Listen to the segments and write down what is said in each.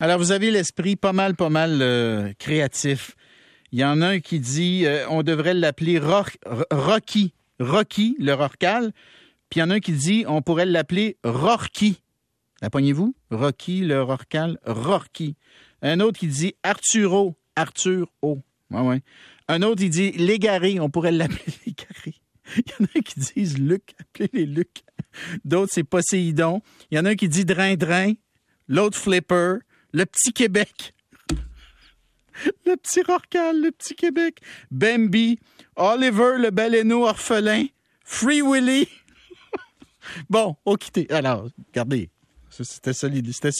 Alors, vous avez l'esprit pas mal, pas mal euh, créatif. Il y en a un qui dit euh, on devrait l'appeler Rocky. Rocky, le Rorcal. Puis il y en a un qui dit on pourrait l'appeler Rorky. La vous Rocky, le Rorcal, Rorky. Un autre qui dit Arturo, Arthur O. Ouais, ouais. Un autre, il dit Légaré, on pourrait l'appeler Légaré. Il y en a un qui disent Luc, appelez-les Luc. D'autres, c'est Poséidon. Il y en a un qui dit Drain-Drain. L'autre, Flipper le petit Québec. Le petit Rorcal, le petit Québec. Bambi, Oliver le baleineau orphelin, Free Willy. bon, on quitte. Alors, regardez, c'était ça,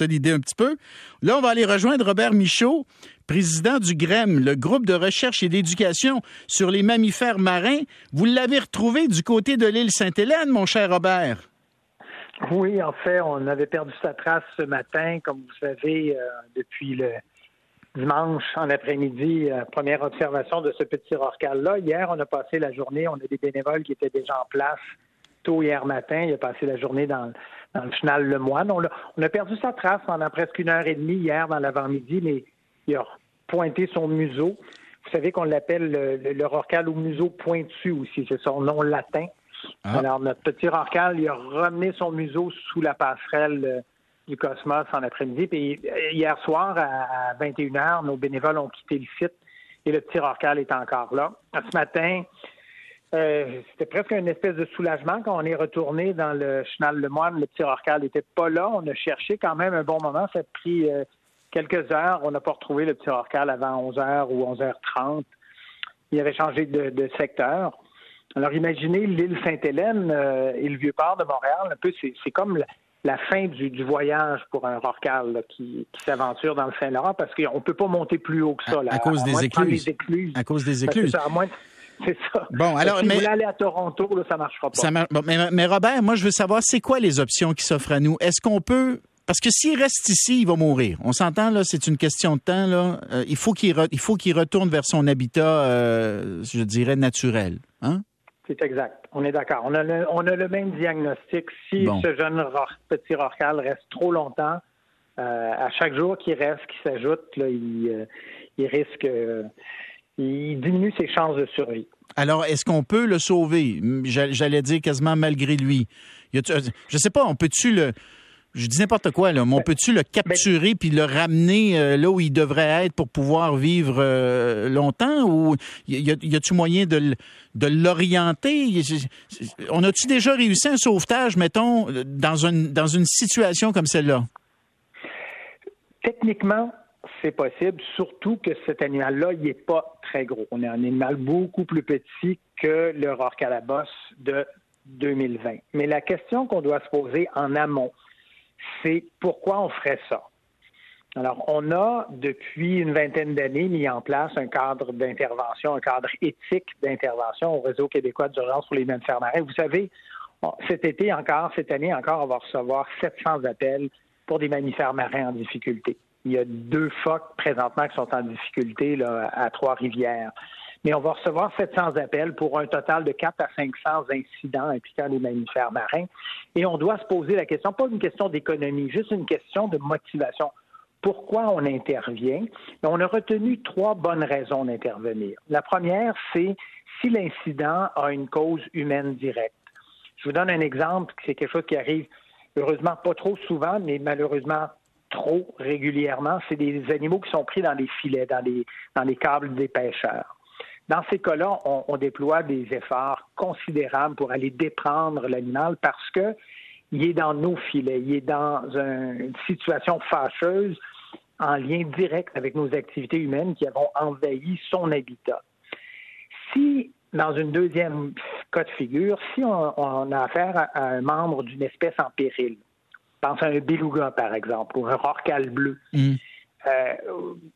l'idée un petit peu. Là, on va aller rejoindre Robert Michaud, président du GREM, le groupe de recherche et d'éducation sur les mammifères marins. Vous l'avez retrouvé du côté de l'île Sainte-Hélène, mon cher Robert. Oui, en fait, on avait perdu sa trace ce matin, comme vous savez, euh, depuis le dimanche en après-midi, euh, première observation de ce petit rorcal-là. Hier, on a passé la journée, on a des bénévoles qui étaient déjà en place tôt hier matin. Il a passé la journée dans, le final Le Moine. On a, perdu sa trace pendant presque une heure et demie hier dans l'avant-midi, mais il a pointé son museau. Vous savez qu'on l'appelle le, le, rorcal au museau pointu aussi, c'est son nom latin. Ah. Alors, notre petit rorcal, il a ramené son museau sous la passerelle euh, du Cosmos en après-midi. Puis euh, hier soir, à 21h, nos bénévoles ont quitté le site et le petit rorcal est encore là. Ce matin, euh, c'était presque une espèce de soulagement quand on est retourné dans le Chenal Le Moine. Le petit rorcal n'était pas là. On a cherché quand même un bon moment. Ça a pris quelques heures. On n'a pas retrouvé le petit rorcal avant 11h ou 11h30. Il avait changé de secteur. Alors imaginez l'île Sainte-Hélène euh, et le Vieux-Port de Montréal, un peu, c'est comme la, fin du, voyage pour un rorcal qui, s'aventure dans le Saint-Laurent parce qu'on ne peut pas monter plus haut que ça. à, cause des écluses. À cause des écluses. C'est ça. Bon, alors, si mais... vous voulez aller à Toronto, là, ça ne marchera pas. mais, Robert, moi, je veux savoir, c'est quoi les options qui s'offrent à nous? Est-ce qu'on peut parce que s'il reste ici, il va mourir. On s'entend là, c'est une question de temps là. Euh, il faut qu'il il faut qu'il retourne vers son habitat, euh, je dirais naturel. Hein? C'est exact. On est d'accord. On a, le, on a le même diagnostic. Si ce jeune petit rorcal reste trop longtemps, euh, à chaque jour qui reste, qui s'ajoute, il, euh, il, risque, euh, il diminue ses chances de survie. Alors, est-ce qu'on peut le sauver? J'allais dire quasiment malgré lui. Je ne sais pas, on peut-tu le je dis n'importe quoi, là, mais on ben, peut-tu le capturer puis le ramener euh, là où il devrait être pour pouvoir vivre euh, longtemps? Ou y a-tu moyen de, l'orienter? On a-tu déjà réussi un sauvetage, mettons, dans une, dans une situation comme celle-là? Techniquement, c'est possible, surtout que cet animal-là, il n'est pas très gros. On est un animal beaucoup plus petit que le rorcalabos de 2020. Mais la question qu'on doit se poser en amont, c'est pourquoi on ferait ça. Alors, on a, depuis une vingtaine d'années, mis en place un cadre d'intervention, un cadre éthique d'intervention au réseau québécois d'urgence pour les mammifères marins. Vous savez, cet été encore, cette année encore, on va recevoir 700 appels pour des mammifères marins en difficulté. Il y a deux phoques présentement qui sont en difficulté là, à Trois-Rivières mais on va recevoir 700 appels pour un total de 4 à 500 incidents impliquant les mammifères marins. Et on doit se poser la question, pas une question d'économie, juste une question de motivation. Pourquoi on intervient? On a retenu trois bonnes raisons d'intervenir. La première, c'est si l'incident a une cause humaine directe. Je vous donne un exemple, c'est quelque chose qui arrive heureusement pas trop souvent, mais malheureusement trop régulièrement. C'est des animaux qui sont pris dans les filets, dans les câbles des pêcheurs. Dans ces cas-là, on, déploie des efforts considérables pour aller déprendre l'animal parce que il est dans nos filets, il est dans une situation fâcheuse en lien direct avec nos activités humaines qui avons envahi son habitat. Si, dans une deuxième cas de figure, si on, a affaire à, un membre d'une espèce en péril, pense à un beluga, par exemple, ou un rorcal bleu, mm. Euh,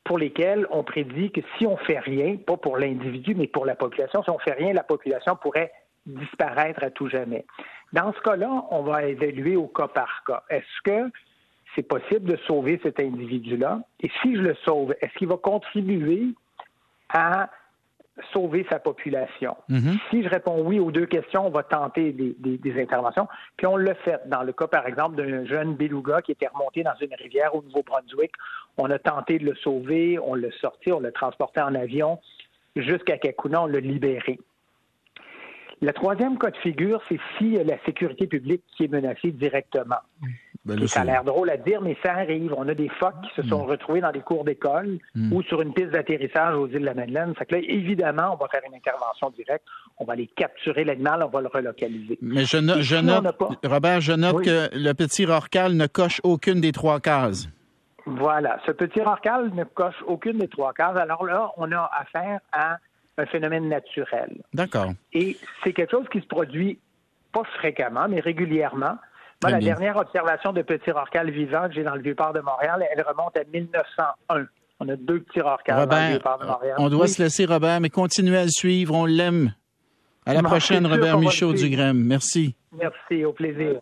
pour lesquels on prédit que si on fait rien, pas pour l'individu, mais pour la population, si on fait rien, la population pourrait disparaître à tout jamais. Dans ce cas-là, on va évaluer au cas par cas. Est-ce que c'est possible de sauver cet individu-là? Et si je le sauve, est-ce qu'il va contribuer à sauver sa population? Mm-hmm. Si je réponds oui aux deux questions, on va tenter des, interventions. Puis on le fait. Dans le cas, par exemple, d'un jeune beluga qui était remonté dans une rivière au Nouveau-Brunswick, On a tenté de le sauver, on l'a sorti, on l'a transporté en avion jusqu'à Kakuna, on l'a libéré. Le troisième cas de figure, c'est si la sécurité publique qui est menacée directement. Ben ça a l'air drôle à dire, mais ça arrive. On a des phoques qui se sont hmm. retrouvés dans des cours d'école hmm. ou sur une piste d'atterrissage aux îles de la Madeleine. Fait que là, évidemment, on va faire une intervention directe. On va aller capturer l'animal, on va le relocaliser. Mais je, note, Robert, je note que le petit rorcal ne coche aucune des trois cases. Voilà. Ce petit rorcal ne coche aucune des trois cases. Alors là, on a affaire à un phénomène naturel. D'accord. Et c'est quelque chose qui se produit pas fréquemment, mais régulièrement. Moi, la dernière observation de petits rorquals vivants que j'ai dans le Vieux-Port de Montréal, elle remonte à 1901. On a deux petits rorquals dans le Vieux-Port de Montréal. On doit se laisser, Robert, mais continuez à le suivre. On l'aime. À la prochaine, Robert Michaud du Grême. Merci. Merci, au plaisir.